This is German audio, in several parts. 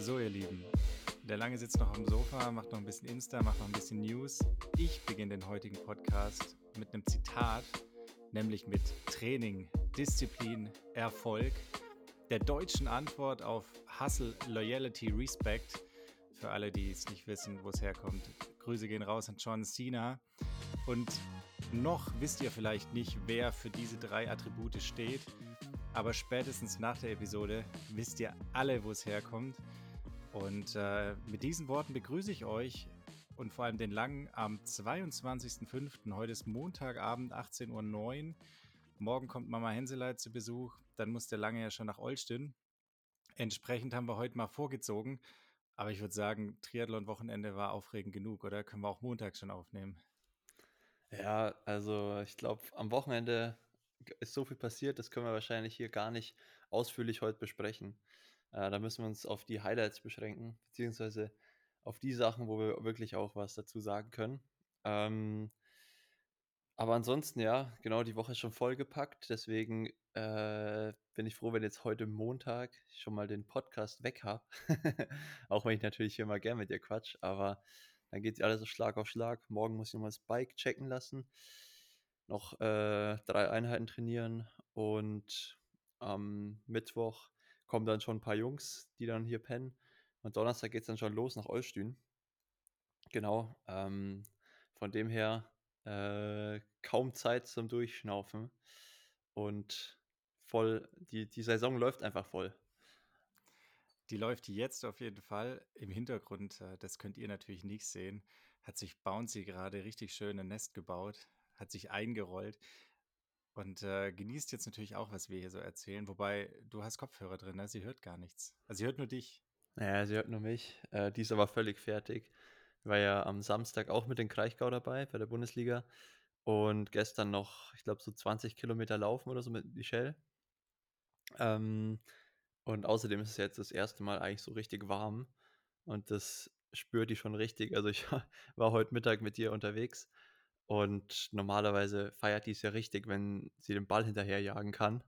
So, ihr Lieben, der Lange sitzt noch am Sofa, macht noch ein bisschen Insta, macht noch ein bisschen News. Ich beginne den heutigen Podcast mit einem Zitat, nämlich mit Training, Disziplin, Erfolg, der deutschen Antwort auf Hustle, Loyalty, Respect. Für alle, die es nicht wissen, wo es herkommt. Grüße gehen raus an John Cena. Und noch wisst ihr vielleicht nicht, wer für diese drei Attribute steht. Aber spätestens nach der Episode wisst ihr alle, wo es herkommt. Und äh, mit diesen Worten begrüße ich euch und vor allem den Langen am 22.05. Heute ist Montagabend, 18.09 Uhr. Morgen kommt Mama Henseleit zu Besuch. Dann muss der Lange ja schon nach Olsten. Entsprechend haben wir heute mal vorgezogen. Aber ich würde sagen, Triathlon-Wochenende war aufregend genug, oder? Können wir auch Montag schon aufnehmen? Ja, also ich glaube, am Wochenende ist so viel passiert, das können wir wahrscheinlich hier gar nicht ausführlich heute besprechen. Äh, da müssen wir uns auf die Highlights beschränken, beziehungsweise auf die Sachen, wo wir wirklich auch was dazu sagen können. Ähm, aber ansonsten, ja, genau, die Woche ist schon vollgepackt. Deswegen äh, bin ich froh, wenn jetzt heute Montag schon mal den Podcast weg habe. auch wenn ich natürlich hier mal gern mit dir quatsch, aber dann geht alles so Schlag auf Schlag. Morgen muss ich nochmal das Bike checken lassen. Noch äh, drei Einheiten trainieren und am Mittwoch kommen dann schon ein paar Jungs, die dann hier pennen. Und Donnerstag geht es dann schon los nach Olstün. Genau. Ähm, von dem her äh, kaum Zeit zum Durchschnaufen. Und voll, die, die Saison läuft einfach voll. Die läuft jetzt auf jeden Fall. Im Hintergrund, äh, das könnt ihr natürlich nicht sehen, hat sich Bouncy gerade richtig schön ein Nest gebaut, hat sich eingerollt und äh, genießt jetzt natürlich auch, was wir hier so erzählen. Wobei, du hast Kopfhörer drin, ne? sie hört gar nichts. Also sie hört nur dich. Ja, sie hört nur mich. Äh, die ist aber völlig fertig. War ja am Samstag auch mit dem Kraichgau dabei bei der Bundesliga. Und gestern noch, ich glaube, so 20 Kilometer laufen oder so mit Michelle. Ähm, und außerdem ist es jetzt das erste Mal eigentlich so richtig warm. Und das spürt die schon richtig. Also ich war heute Mittag mit ihr unterwegs und normalerweise feiert die es ja richtig, wenn sie den Ball hinterherjagen kann.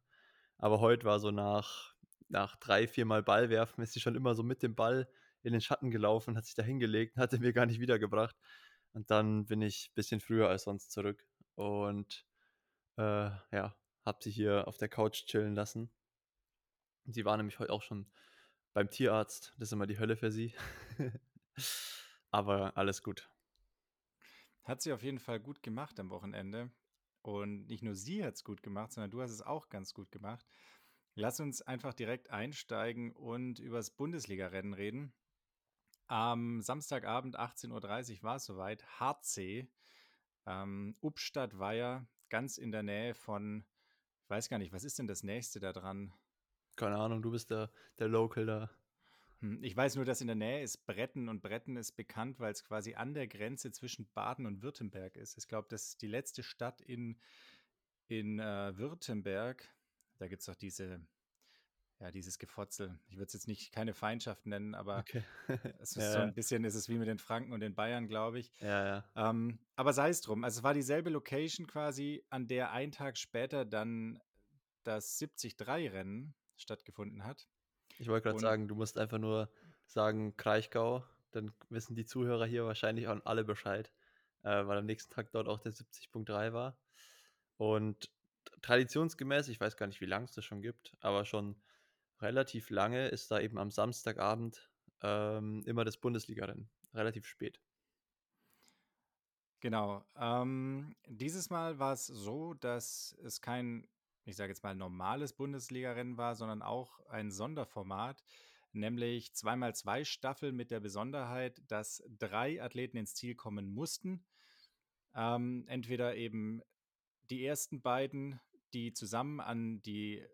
Aber heute war so nach, nach drei, viermal Ball werfen, ist sie schon immer so mit dem Ball in den Schatten gelaufen, hat sich da hingelegt, hatte mir gar nicht wiedergebracht. Und dann bin ich ein bisschen früher als sonst zurück und äh, ja, hab sie hier auf der Couch chillen lassen. Sie war nämlich heute auch schon beim Tierarzt. Das ist immer die Hölle für sie. Aber alles gut. Hat sie auf jeden Fall gut gemacht am Wochenende. Und nicht nur sie hat es gut gemacht, sondern du hast es auch ganz gut gemacht. Lass uns einfach direkt einsteigen und über das Bundesliga-Rennen reden. Am Samstagabend 18.30 Uhr war es soweit. HC. Ähm, Upstadt war ja ganz in der Nähe von, ich weiß gar nicht, was ist denn das nächste da dran? Keine Ahnung, du bist der, der Local da. Hm, ich weiß nur, dass in der Nähe ist Bretten und Bretten ist bekannt, weil es quasi an der Grenze zwischen Baden und Württemberg ist. Ich glaube, das ist die letzte Stadt in, in äh, Württemberg. Da gibt es auch diese, ja, dieses Gefotzel. Ich würde es jetzt nicht keine Feindschaft nennen, aber okay. es ist ja, so ein bisschen, ist es wie mit den Franken und den Bayern, glaube ich. Ja, ja. Ähm, aber sei es drum. Also es war dieselbe Location quasi, an der ein Tag später dann das 70-3-Rennen stattgefunden hat. Ich wollte gerade sagen, du musst einfach nur sagen Kraichgau, dann wissen die Zuhörer hier wahrscheinlich auch alle Bescheid, äh, weil am nächsten Tag dort auch der 70.3 war. Und traditionsgemäß, ich weiß gar nicht, wie lange es das schon gibt, aber schon relativ lange ist da eben am Samstagabend ähm, immer das Bundesliga-Rennen. Relativ spät. Genau. Ähm, dieses Mal war es so, dass es kein ich sage jetzt mal, normales Bundesliga-Rennen war, sondern auch ein Sonderformat, nämlich zweimal zwei Staffeln mit der Besonderheit, dass drei Athleten ins Ziel kommen mussten. Ähm, entweder eben die ersten beiden, die zusammen an die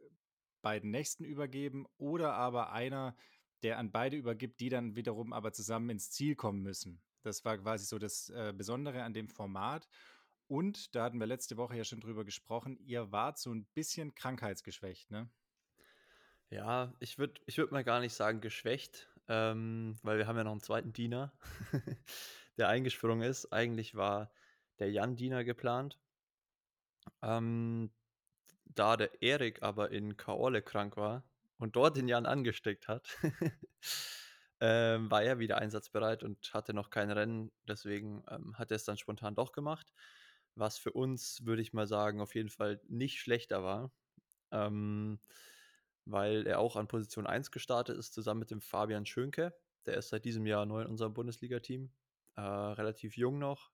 beiden nächsten übergeben, oder aber einer, der an beide übergibt, die dann wiederum aber zusammen ins Ziel kommen müssen. Das war quasi so das äh, Besondere an dem Format. Und da hatten wir letzte Woche ja schon drüber gesprochen, ihr wart so ein bisschen krankheitsgeschwächt, ne? Ja, ich würde ich würd mal gar nicht sagen geschwächt, ähm, weil wir haben ja noch einen zweiten Diener, der eingesprungen ist. Eigentlich war der Jan Diener geplant. Ähm, da der Erik aber in Kaorle krank war und dort den Jan angesteckt hat, ähm, war er wieder einsatzbereit und hatte noch kein Rennen. Deswegen ähm, hat er es dann spontan doch gemacht. Was für uns, würde ich mal sagen, auf jeden Fall nicht schlechter war. Ähm, weil er auch an Position 1 gestartet ist, zusammen mit dem Fabian Schönke. Der ist seit diesem Jahr neu in unserem Bundesliga-Team. Äh, relativ jung noch.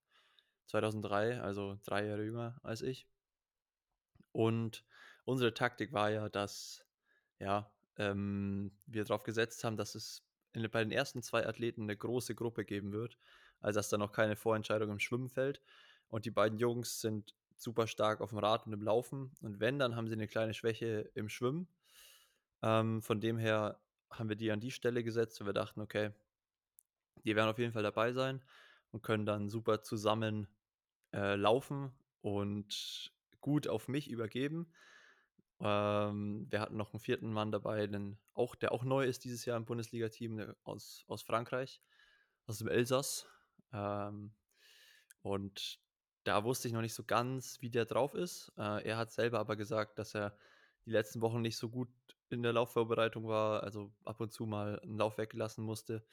2003, also drei Jahre jünger als ich. Und unsere Taktik war ja, dass ja, ähm, wir darauf gesetzt haben, dass es in, bei den ersten zwei Athleten eine große Gruppe geben wird, also dass da noch keine Vorentscheidung im Schwimmen fällt. Und die beiden Jungs sind super stark auf dem Rad und im Laufen. Und wenn, dann haben sie eine kleine Schwäche im Schwimmen. Ähm, von dem her haben wir die an die Stelle gesetzt und wir dachten, okay, die werden auf jeden Fall dabei sein und können dann super zusammen äh, laufen und gut auf mich übergeben. Ähm, wir hatten noch einen vierten Mann dabei, den auch, der auch neu ist dieses Jahr im Bundesliga-Team aus, aus Frankreich, aus dem Elsass. Ähm, und da wusste ich noch nicht so ganz, wie der drauf ist. Äh, er hat selber aber gesagt, dass er die letzten Wochen nicht so gut in der Laufvorbereitung war, also ab und zu mal einen Lauf weggelassen musste,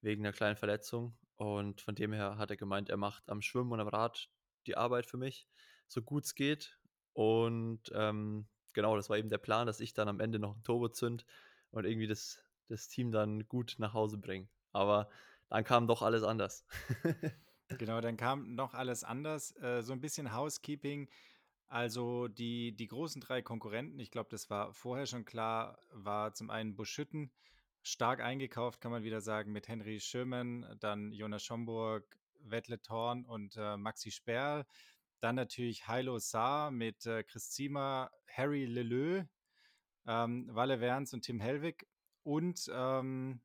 wegen einer kleinen Verletzung. Und von dem her hat er gemeint, er macht am Schwimmen und am Rad die Arbeit für mich, so gut es geht. Und ähm, genau, das war eben der Plan, dass ich dann am Ende noch ein Turbo zünd und irgendwie das, das Team dann gut nach Hause bringe. Aber dann kam doch alles anders. genau, dann kam noch alles anders. Äh, so ein bisschen Housekeeping. Also die, die großen drei Konkurrenten, ich glaube, das war vorher schon klar, war zum einen Buschütten, stark eingekauft, kann man wieder sagen, mit Henry Schirmen, dann Jonas Schomburg, Wettle Thorn und äh, Maxi Sperl. Dann natürlich Heilo Saar mit äh, Chris Ziemer, Harry Leleu, ähm, Walle Werns und Tim Hellwig. Und ähm,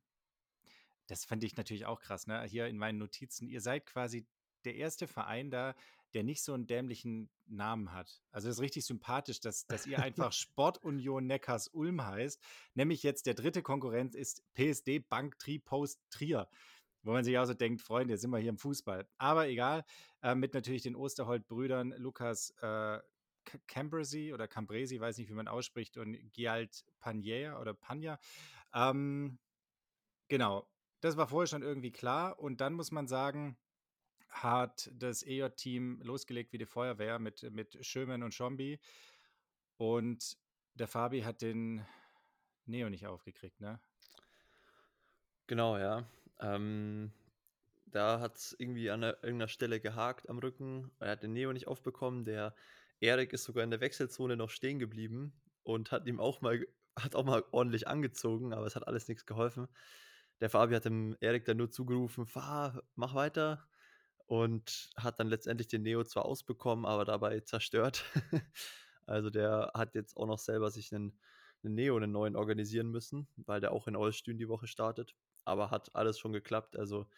das fand ich natürlich auch krass, ne? Hier in meinen Notizen. Ihr seid quasi der erste Verein da, der nicht so einen dämlichen Namen hat. Also das ist richtig sympathisch, dass, dass ihr einfach Sportunion Neckars Ulm heißt. Nämlich jetzt der dritte Konkurrent ist PSD Bank Tripost Trier wo man sich auch so denkt, Freunde, sind wir hier im Fußball. Aber egal, äh, mit natürlich den Osterholt-Brüdern Lukas äh, Cambresi oder Cambresi, weiß nicht, wie man ausspricht, und Gialt Panier oder Panja. Ähm, genau, das war vorher schon irgendwie klar. Und dann muss man sagen, hat das EJ-Team losgelegt wie die Feuerwehr mit, mit Schömen und Schombi. Und der Fabi hat den Neo nicht aufgekriegt, ne? Genau, ja. Ähm, da hat es irgendwie an einer, irgendeiner Stelle gehakt am Rücken. Er hat den Neo nicht aufbekommen. Der Erik ist sogar in der Wechselzone noch stehen geblieben und hat ihm auch mal, hat auch mal ordentlich angezogen, aber es hat alles nichts geholfen. Der Fabi hat dem Erik dann nur zugerufen, fahr, mach weiter. Und hat dann letztendlich den Neo zwar ausbekommen, aber dabei zerstört. also der hat jetzt auch noch selber sich einen, einen Neo, einen neuen organisieren müssen, weil der auch in Olstün die Woche startet aber hat alles schon geklappt. Also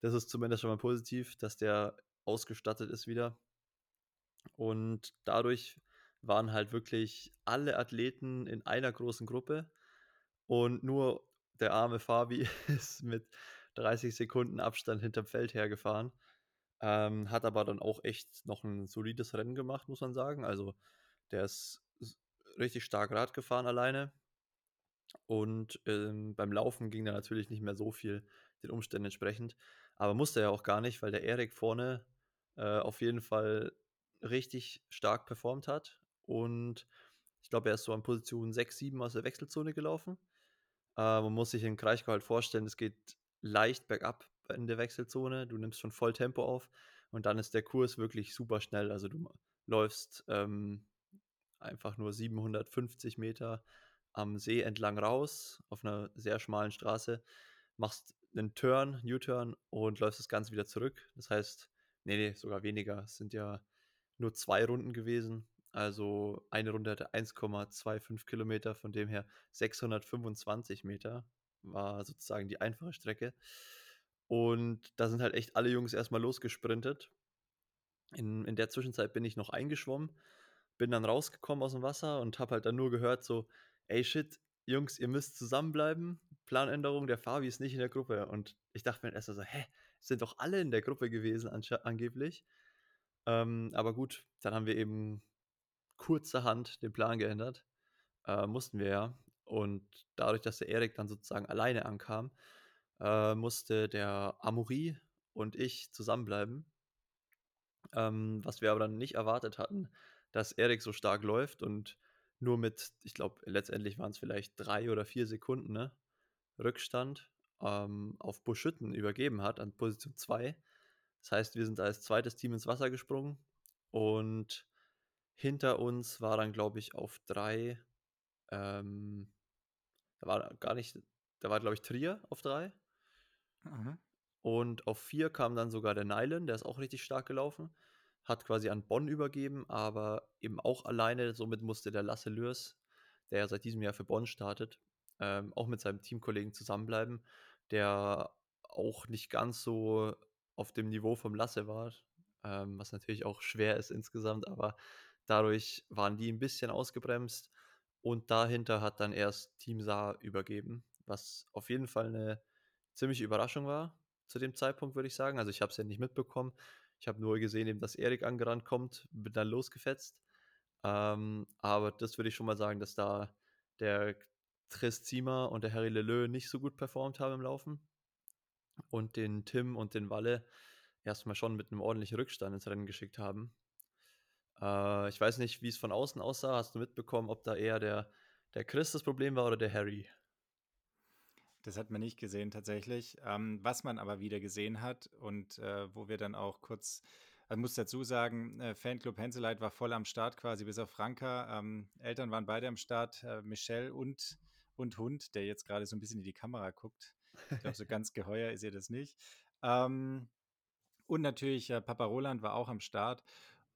das ist zumindest schon mal positiv, dass der ausgestattet ist wieder. Und dadurch waren halt wirklich alle Athleten in einer großen Gruppe und nur der arme Fabi ist mit 30 Sekunden Abstand hinterm Feld hergefahren. Ähm, hat aber dann auch echt noch ein solides Rennen gemacht, muss man sagen. Also der ist richtig stark Rad gefahren alleine. Und ähm, beim Laufen ging da natürlich nicht mehr so viel den Umständen entsprechend. Aber musste er auch gar nicht, weil der Erik vorne äh, auf jeden Fall richtig stark performt hat. Und ich glaube, er ist so an Position 6, 7 aus der Wechselzone gelaufen. Äh, man muss sich in Kraichgau halt vorstellen, es geht leicht bergab in der Wechselzone. Du nimmst schon voll Tempo auf und dann ist der Kurs wirklich super schnell. Also du läufst ähm, einfach nur 750 Meter am See entlang raus, auf einer sehr schmalen Straße, machst einen Turn, U-Turn und läufst das Ganze wieder zurück. Das heißt, nee, nee, sogar weniger. Es sind ja nur zwei Runden gewesen. Also eine Runde hatte 1,25 Kilometer, von dem her 625 Meter war sozusagen die einfache Strecke. Und da sind halt echt alle Jungs erstmal losgesprintet. In, in der Zwischenzeit bin ich noch eingeschwommen, bin dann rausgekommen aus dem Wasser und habe halt dann nur gehört, so, ey shit, Jungs, ihr müsst zusammenbleiben. Planänderung, der Fabi ist nicht in der Gruppe. Und ich dachte mir erst so, hä, sind doch alle in der Gruppe gewesen, angeblich. Ähm, aber gut, dann haben wir eben kurzerhand den Plan geändert. Äh, mussten wir ja. Und dadurch, dass der Erik dann sozusagen alleine ankam, äh, musste der Amaury und ich zusammenbleiben. Ähm, was wir aber dann nicht erwartet hatten, dass Erik so stark läuft und nur mit, ich glaube, letztendlich waren es vielleicht drei oder vier Sekunden ne, Rückstand ähm, auf Buschütten übergeben hat an Position 2. Das heißt, wir sind als zweites Team ins Wasser gesprungen und hinter uns war dann, glaube ich, auf drei, ähm, da war gar nicht, da war, glaube ich, Trier auf drei. Mhm. Und auf vier kam dann sogar der Nylan, der ist auch richtig stark gelaufen. Hat quasi an Bonn übergeben, aber eben auch alleine. Somit musste der Lasse Lürs, der ja seit diesem Jahr für Bonn startet, ähm, auch mit seinem Teamkollegen zusammenbleiben, der auch nicht ganz so auf dem Niveau vom Lasse war, ähm, was natürlich auch schwer ist insgesamt, aber dadurch waren die ein bisschen ausgebremst und dahinter hat dann erst Team Saar übergeben, was auf jeden Fall eine ziemliche Überraschung war zu dem Zeitpunkt, würde ich sagen. Also ich habe es ja nicht mitbekommen. Ich habe nur gesehen, eben, dass Erik angerannt kommt, bin dann losgefetzt. Ähm, aber das würde ich schon mal sagen, dass da der Chris Ziemer und der Harry Leleu nicht so gut performt haben im Laufen. Und den Tim und den Walle erstmal schon mit einem ordentlichen Rückstand ins Rennen geschickt haben. Äh, ich weiß nicht, wie es von außen aussah. Hast du mitbekommen, ob da eher der, der Chris das Problem war oder der Harry? Das hat man nicht gesehen tatsächlich. Ähm, was man aber wieder gesehen hat und äh, wo wir dann auch kurz, also muss dazu sagen, äh, Fanclub Henseleit war voll am Start quasi bis auf Franka. Ähm, Eltern waren beide am Start, äh, Michelle und, und Hund, der jetzt gerade so ein bisschen in die Kamera guckt. Ich glaube, so ganz geheuer ist ihr das nicht. Ähm, und natürlich äh, Papa Roland war auch am Start.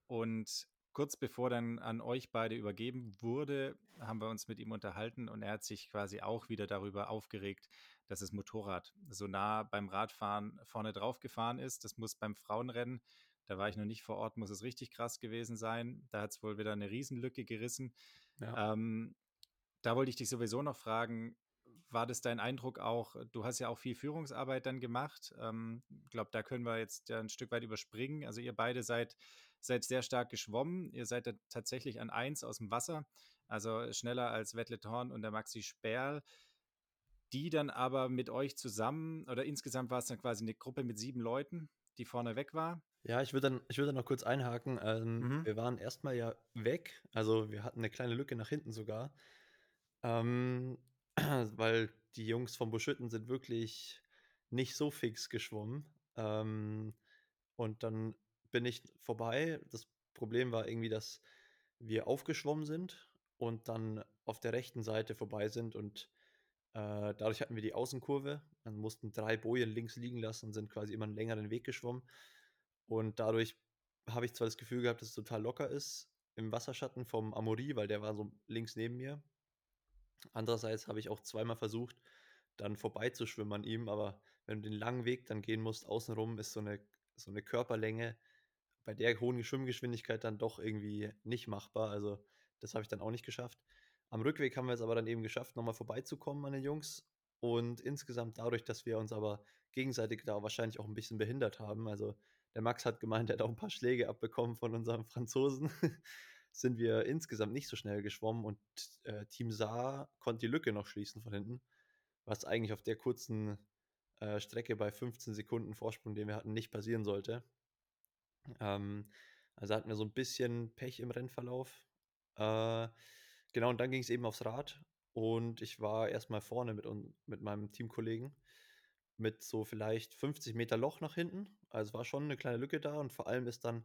Und kurz bevor dann an euch beide übergeben wurde, haben wir uns mit ihm unterhalten und er hat sich quasi auch wieder darüber aufgeregt, dass das Motorrad so nah beim Radfahren vorne drauf gefahren ist. Das muss beim Frauenrennen, da war ich noch nicht vor Ort, muss es richtig krass gewesen sein. Da hat es wohl wieder eine Riesenlücke gerissen. Ja. Ähm, da wollte ich dich sowieso noch fragen, war das dein Eindruck auch? Du hast ja auch viel Führungsarbeit dann gemacht. Ich ähm, glaube, da können wir jetzt ja ein Stück weit überspringen. Also ihr beide seid, seid sehr stark geschwommen. Ihr seid tatsächlich an eins aus dem Wasser, also schneller als Wettle Thorn und der Maxi Sperl. Die dann aber mit euch zusammen, oder insgesamt war es dann quasi eine Gruppe mit sieben Leuten, die vorne weg war. Ja, ich würde dann, würd dann noch kurz einhaken. Ähm, mhm. Wir waren erstmal ja weg. Also wir hatten eine kleine Lücke nach hinten sogar. Ähm, weil die Jungs vom Buschütten sind wirklich nicht so fix geschwommen. Ähm, und dann bin ich vorbei. Das Problem war irgendwie, dass wir aufgeschwommen sind und dann auf der rechten Seite vorbei sind und äh, dadurch hatten wir die Außenkurve. Dann mussten drei Bojen links liegen lassen und sind quasi immer einen längeren Weg geschwommen. Und dadurch habe ich zwar das Gefühl gehabt, dass es total locker ist im Wasserschatten vom Amori, weil der war so links neben mir. Andererseits habe ich auch zweimal versucht, dann vorbeizuschwimmen an ihm, aber wenn du den langen Weg dann gehen musst, außenrum ist so eine, so eine Körperlänge bei der hohen Schwimmgeschwindigkeit dann doch irgendwie nicht machbar. Also das habe ich dann auch nicht geschafft. Am Rückweg haben wir es aber dann eben geschafft, nochmal vorbeizukommen an den Jungs. Und insgesamt dadurch, dass wir uns aber gegenseitig da wahrscheinlich auch ein bisschen behindert haben. Also der Max hat gemeint, er hat auch ein paar Schläge abbekommen von unserem Franzosen. sind wir insgesamt nicht so schnell geschwommen und äh, Team Saar konnte die Lücke noch schließen von hinten, was eigentlich auf der kurzen äh, Strecke bei 15 Sekunden Vorsprung, den wir hatten, nicht passieren sollte. Ähm, also hatten wir so ein bisschen Pech im Rennverlauf. Äh, genau, und dann ging es eben aufs Rad und ich war erstmal vorne mit, mit meinem Teamkollegen mit so vielleicht 50 Meter Loch nach hinten. Also war schon eine kleine Lücke da und vor allem ist dann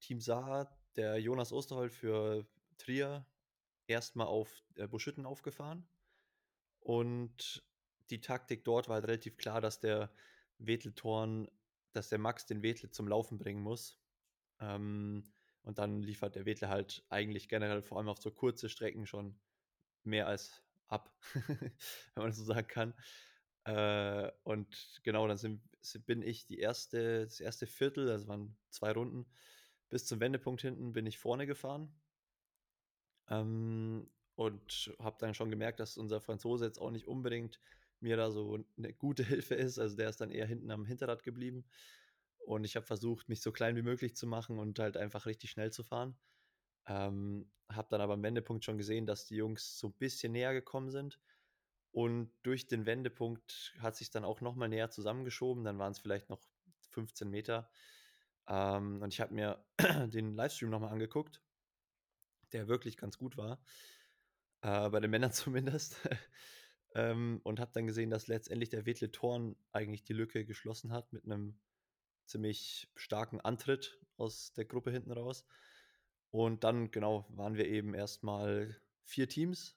Team Saar der Jonas Osterhold für Trier erstmal auf äh, Buschütten aufgefahren. Und die Taktik dort war halt relativ klar, dass der Weteltorn, dass der Max den Wetle zum Laufen bringen muss. Ähm, und dann liefert der Wetle halt eigentlich generell vor allem auf so kurze Strecken schon mehr als ab, wenn man das so sagen kann. Äh, und genau, dann sind, bin ich die erste, das erste Viertel, das waren zwei Runden, bis zum Wendepunkt hinten bin ich vorne gefahren. Ähm, und habe dann schon gemerkt, dass unser Franzose jetzt auch nicht unbedingt mir da so eine gute Hilfe ist. Also der ist dann eher hinten am Hinterrad geblieben. Und ich habe versucht, mich so klein wie möglich zu machen und halt einfach richtig schnell zu fahren. Ähm, habe dann aber am Wendepunkt schon gesehen, dass die Jungs so ein bisschen näher gekommen sind. Und durch den Wendepunkt hat sich dann auch noch mal näher zusammengeschoben. Dann waren es vielleicht noch 15 Meter. Ähm, und ich habe mir den Livestream noch mal angeguckt, der wirklich ganz gut war. Äh, bei den Männern zumindest. Ähm, und habe dann gesehen, dass letztendlich der Wedle Thorn eigentlich die Lücke geschlossen hat mit einem ziemlich starken Antritt aus der Gruppe hinten raus. Und dann, genau, waren wir eben erstmal vier Teams,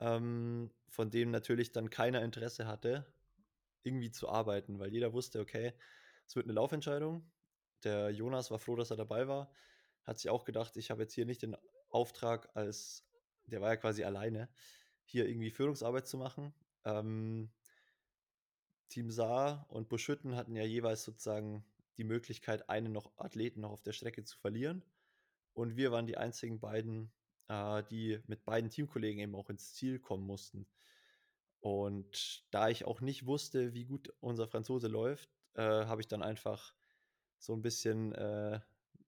ähm, von denen natürlich dann keiner Interesse hatte, irgendwie zu arbeiten, weil jeder wusste, okay, es wird eine Laufentscheidung. Der Jonas war froh, dass er dabei war. Hat sich auch gedacht, ich habe jetzt hier nicht den Auftrag als, der war ja quasi alleine, hier irgendwie Führungsarbeit zu machen. Ähm, Team Saar und Buschütten hatten ja jeweils sozusagen die Möglichkeit, einen noch Athleten noch auf der Strecke zu verlieren. Und wir waren die einzigen beiden, äh, die mit beiden Teamkollegen eben auch ins Ziel kommen mussten. Und da ich auch nicht wusste, wie gut unser Franzose läuft, äh, habe ich dann einfach so ein bisschen, äh,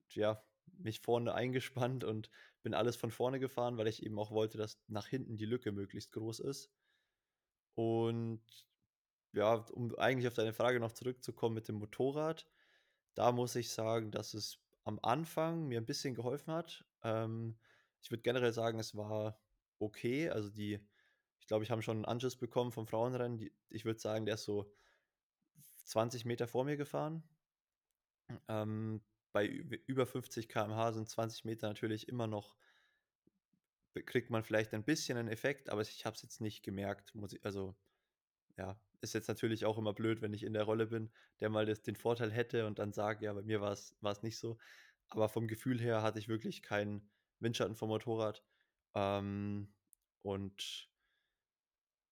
ja, mich vorne eingespannt und bin alles von vorne gefahren, weil ich eben auch wollte, dass nach hinten die Lücke möglichst groß ist. Und ja, um eigentlich auf deine Frage noch zurückzukommen mit dem Motorrad, da muss ich sagen, dass es am Anfang mir ein bisschen geholfen hat. Ähm, ich würde generell sagen, es war okay. Also die, ich glaube, ich habe schon einen Anschluss bekommen vom Frauenrennen. Die, ich würde sagen, der ist so 20 Meter vor mir gefahren. Ähm, bei über 50 km/h sind 20 Meter natürlich immer noch, kriegt man vielleicht ein bisschen einen Effekt, aber ich habe es jetzt nicht gemerkt. Ich, also ja, ist jetzt natürlich auch immer blöd, wenn ich in der Rolle bin, der mal das, den Vorteil hätte und dann sage, ja, bei mir war es nicht so. Aber vom Gefühl her hatte ich wirklich keinen Windschatten vom Motorrad. Ähm, und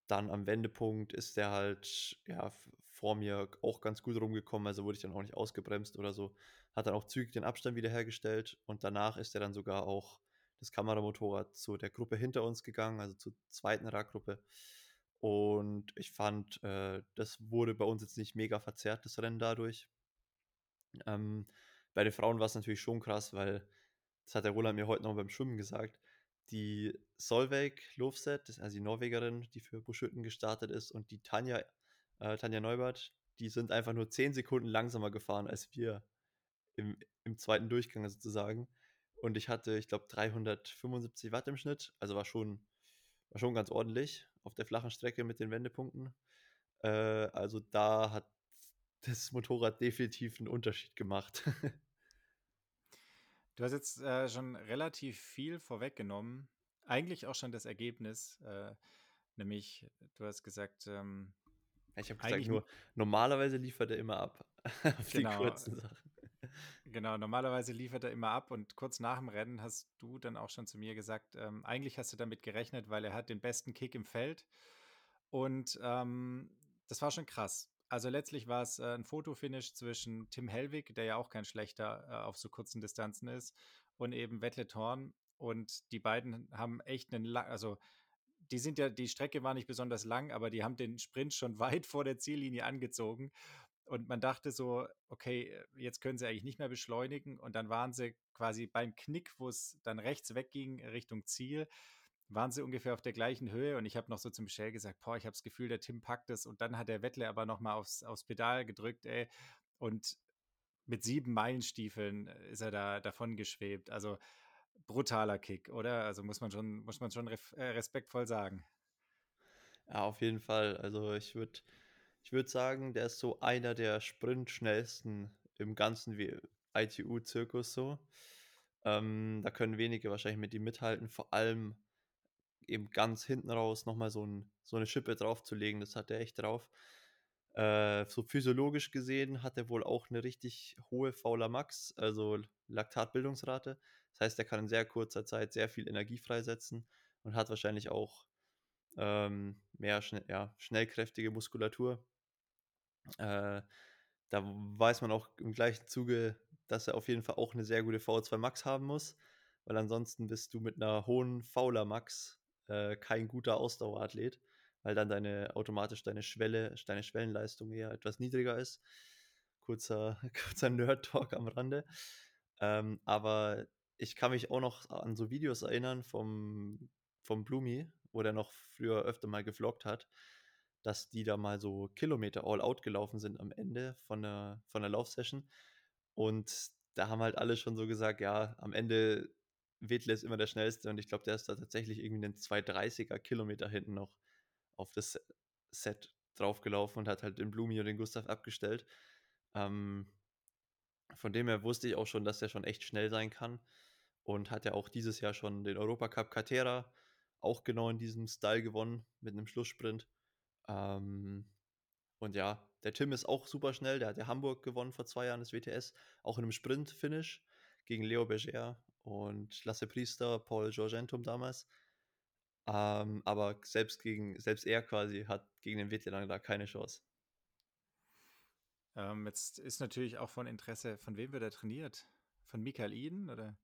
dann am Wendepunkt ist der halt ja, vor mir auch ganz gut rumgekommen, also wurde ich dann auch nicht ausgebremst oder so. Hat dann auch zügig den Abstand wiederhergestellt und danach ist er dann sogar auch das Kameramotorrad zu der Gruppe hinter uns gegangen, also zur zweiten Radgruppe. Und ich fand, äh, das wurde bei uns jetzt nicht mega verzerrt, das Rennen dadurch. Ähm, bei den Frauen war es natürlich schon krass, weil, das hat der Roland mir heute noch beim Schwimmen gesagt, die Solveig Lofset, also die Norwegerin, die für Buschütten gestartet ist, und die Tanja, äh, Tanja Neubert, die sind einfach nur 10 Sekunden langsamer gefahren als wir im, im zweiten Durchgang sozusagen. Und ich hatte, ich glaube, 375 Watt im Schnitt, also war schon, war schon ganz ordentlich auf der flachen Strecke mit den Wendepunkten. Äh, also da hat das Motorrad definitiv einen Unterschied gemacht. du hast jetzt äh, schon relativ viel vorweggenommen. Eigentlich auch schon das Ergebnis, äh, nämlich du hast gesagt, ähm, ich habe gesagt, nur normalerweise liefert er immer ab auf genau, die kurzen Sachen. Genau, normalerweise liefert er immer ab und kurz nach dem Rennen hast du dann auch schon zu mir gesagt, ähm, eigentlich hast du damit gerechnet, weil er hat den besten Kick im Feld und ähm, das war schon krass. Also letztlich war es äh, ein Fotofinish zwischen Tim Hellwig, der ja auch kein schlechter äh, auf so kurzen Distanzen ist, und eben Wettle Thorn und die beiden haben echt einen, also die sind ja, die Strecke war nicht besonders lang, aber die haben den Sprint schon weit vor der Ziellinie angezogen und man dachte so, okay, äh, jetzt können sie eigentlich nicht mehr beschleunigen. Und dann waren sie quasi beim Knick, wo es dann rechts wegging Richtung Ziel, waren sie ungefähr auf der gleichen Höhe. Und ich habe noch so zum Michel gesagt, boah, ich habe das Gefühl, der Tim packt es. Und dann hat der Wettle aber nochmal aufs, aufs Pedal gedrückt, ey. Und mit sieben Meilenstiefeln äh, ist er da davon geschwebt. Also brutaler Kick, oder? Also muss man schon, muss man schon äh, respektvoll sagen. Ja, auf jeden Fall. Also ich würde ich würde sagen, der ist so einer der Sprintschnellsten im ganzen ITU-Zirkus so. Ähm, da können wenige wahrscheinlich mit ihm mithalten, vor allem eben ganz hinten raus nochmal so, ein, so eine Schippe draufzulegen, das hat er echt drauf. Äh, so physiologisch gesehen hat er wohl auch eine richtig hohe Fauler Max, also Laktatbildungsrate. Das heißt, er kann in sehr kurzer Zeit sehr viel Energie freisetzen und hat wahrscheinlich auch ähm, mehr schnell, ja, schnellkräftige Muskulatur. Äh, da weiß man auch im gleichen Zuge, dass er auf jeden Fall auch eine sehr gute VO2 Max haben muss, weil ansonsten bist du mit einer hohen Fauler Max äh, kein guter Ausdauerathlet, weil dann deine automatisch deine Schwelle, deine Schwellenleistung eher etwas niedriger ist. Kurzer, kurzer Nerd-Talk am Rande. Ähm, aber ich kann mich auch noch an so Videos erinnern vom, vom Blumi, wo der noch früher öfter mal gevloggt hat, dass die da mal so Kilometer all out gelaufen sind am Ende von der, von der Laufsession. Und da haben halt alle schon so gesagt, ja, am Ende Wedle ist immer der schnellste und ich glaube, der ist da tatsächlich irgendwie einen 230er Kilometer hinten noch auf das Set draufgelaufen und hat halt den Blumi und den Gustav abgestellt. Ähm, von dem her wusste ich auch schon, dass er schon echt schnell sein kann und hat ja auch dieses Jahr schon den Europacup Catera auch genau in diesem Style gewonnen mit einem Schlusssprint. Ähm, und ja, der Tim ist auch super schnell. Der hat ja Hamburg gewonnen vor zwei Jahren, das WTS, auch in einem Sprint-Finish gegen Leo Berger und Lasse Priester, Paul Georgentum damals. Ähm, aber selbst gegen, selbst er quasi hat gegen den Wetterlang da keine Chance. Ähm, jetzt ist natürlich auch von Interesse, von wem wird er trainiert? Von Michael Eden oder?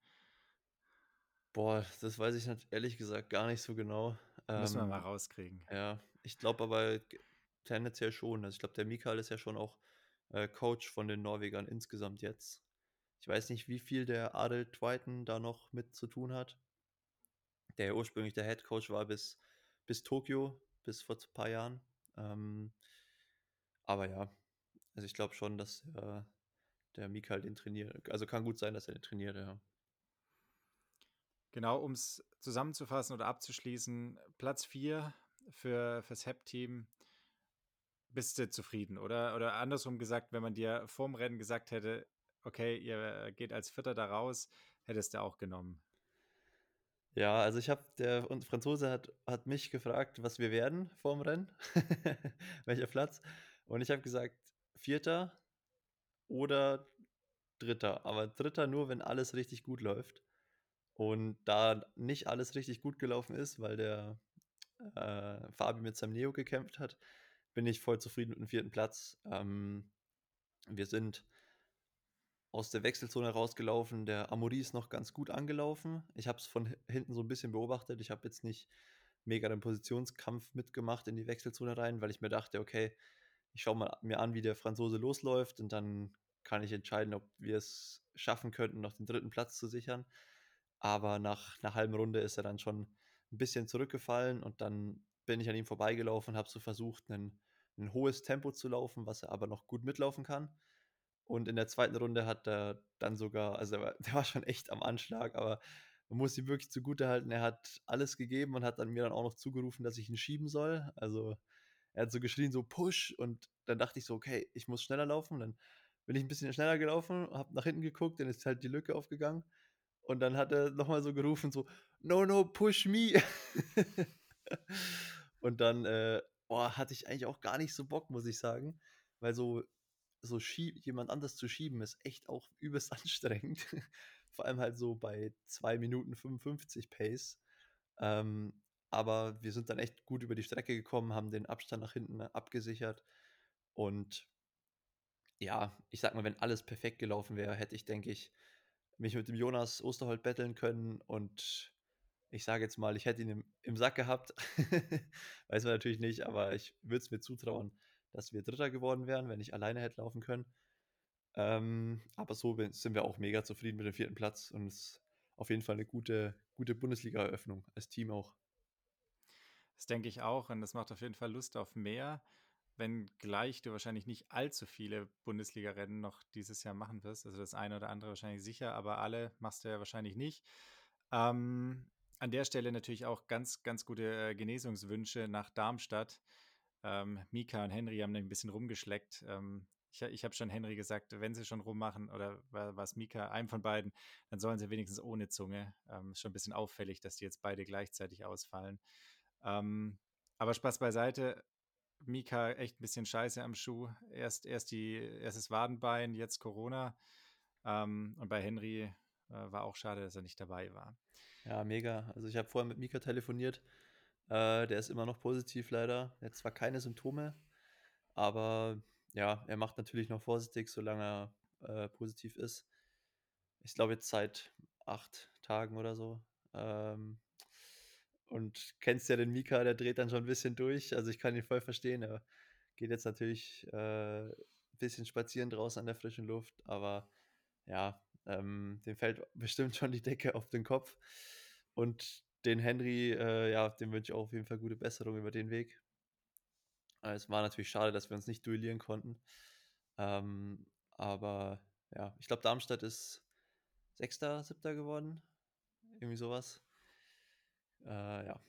Boah, das weiß ich ehrlich gesagt gar nicht so genau. Müssen wir ähm, mal rauskriegen. Ja, ich glaube aber tendenziell schon. Also ich glaube, der Mikael ist ja schon auch äh, Coach von den Norwegern insgesamt jetzt. Ich weiß nicht, wie viel der Adel Twighton da noch mit zu tun hat. Der ja ursprünglich der Head Coach war bis, bis Tokio, bis vor ein paar Jahren. Ähm, aber ja, also ich glaube schon, dass äh, der Mikael den trainiert. Also kann gut sein, dass er den trainiert, ja. Genau, um es zusammenzufassen oder abzuschließen, Platz 4 für das HEP-Team. Bist du zufrieden? Oder, oder andersrum gesagt, wenn man dir vorm Rennen gesagt hätte, okay, ihr geht als Vierter da raus, hättest du auch genommen. Ja, also ich habe, der Franzose hat, hat mich gefragt, was wir werden vorm Rennen, welcher Platz. Und ich habe gesagt, Vierter oder Dritter. Aber Dritter nur, wenn alles richtig gut läuft. Und da nicht alles richtig gut gelaufen ist, weil der äh, Fabi mit seinem Neo gekämpft hat, bin ich voll zufrieden mit dem vierten Platz. Ähm, wir sind aus der Wechselzone rausgelaufen. Der Amori ist noch ganz gut angelaufen. Ich habe es von hinten so ein bisschen beobachtet. Ich habe jetzt nicht mega den Positionskampf mitgemacht in die Wechselzone rein, weil ich mir dachte, okay, ich schaue mal mir an, wie der Franzose losläuft und dann kann ich entscheiden, ob wir es schaffen könnten, noch den dritten Platz zu sichern. Aber nach einer halben Runde ist er dann schon ein bisschen zurückgefallen und dann bin ich an ihm vorbeigelaufen und habe so versucht, ein, ein hohes Tempo zu laufen, was er aber noch gut mitlaufen kann. Und in der zweiten Runde hat er dann sogar, also der war, war schon echt am Anschlag, aber man muss ihm wirklich zugute halten, er hat alles gegeben und hat dann mir dann auch noch zugerufen, dass ich ihn schieben soll. Also er hat so geschrien, so Push und dann dachte ich so, okay, ich muss schneller laufen. Dann bin ich ein bisschen schneller gelaufen, habe nach hinten geguckt, dann ist halt die Lücke aufgegangen. Und dann hat er nochmal so gerufen, so, no, no, push me. und dann äh, oh, hatte ich eigentlich auch gar nicht so Bock, muss ich sagen. Weil so, so jemand anders zu schieben ist echt auch übelst anstrengend. Vor allem halt so bei 2 Minuten 55 Pace. Ähm, aber wir sind dann echt gut über die Strecke gekommen, haben den Abstand nach hinten abgesichert. Und ja, ich sag mal, wenn alles perfekt gelaufen wäre, hätte ich, denke ich, mich mit dem Jonas Osterholt betteln können und ich sage jetzt mal, ich hätte ihn im, im Sack gehabt. Weiß man natürlich nicht, aber ich würde es mir zutrauen, dass wir Dritter geworden wären, wenn ich alleine hätte laufen können. Ähm, aber so sind wir auch mega zufrieden mit dem vierten Platz und es ist auf jeden Fall eine gute, gute Bundesliga-Eröffnung als Team auch. Das denke ich auch und das macht auf jeden Fall Lust auf mehr wenngleich du wahrscheinlich nicht allzu viele Bundesliga-Rennen noch dieses Jahr machen wirst. Also das eine oder andere wahrscheinlich sicher, aber alle machst du ja wahrscheinlich nicht. Ähm, an der Stelle natürlich auch ganz, ganz gute äh, Genesungswünsche nach Darmstadt. Ähm, Mika und Henry haben ein bisschen rumgeschleckt. Ähm, ich, ich habe schon Henry gesagt, wenn sie schon rummachen, oder war es Mika, einem von beiden, dann sollen sie wenigstens ohne Zunge. Ähm, schon ein bisschen auffällig, dass die jetzt beide gleichzeitig ausfallen. Ähm, aber Spaß beiseite, Mika echt ein bisschen scheiße am Schuh. Erst, erst die, erstes Wadenbein, jetzt Corona. Ähm, und bei Henry äh, war auch schade, dass er nicht dabei war. Ja, mega. Also ich habe vorher mit Mika telefoniert. Äh, der ist immer noch positiv leider. Er hat zwar keine Symptome, aber ja, er macht natürlich noch vorsichtig, solange er äh, positiv ist. Ich glaube jetzt seit acht Tagen oder so. Ähm, und kennst ja den Mika, der dreht dann schon ein bisschen durch. Also ich kann ihn voll verstehen. Er geht jetzt natürlich äh, ein bisschen spazieren draußen an der frischen Luft, aber ja, ähm, dem fällt bestimmt schon die Decke auf den Kopf. Und den Henry, äh, ja, dem wünsche ich auch auf jeden Fall gute Besserung über den Weg. Äh, es war natürlich schade, dass wir uns nicht duellieren konnten. Ähm, aber ja, ich glaube, Darmstadt ist Sechster, Siebter geworden. Irgendwie sowas. Äh, ja.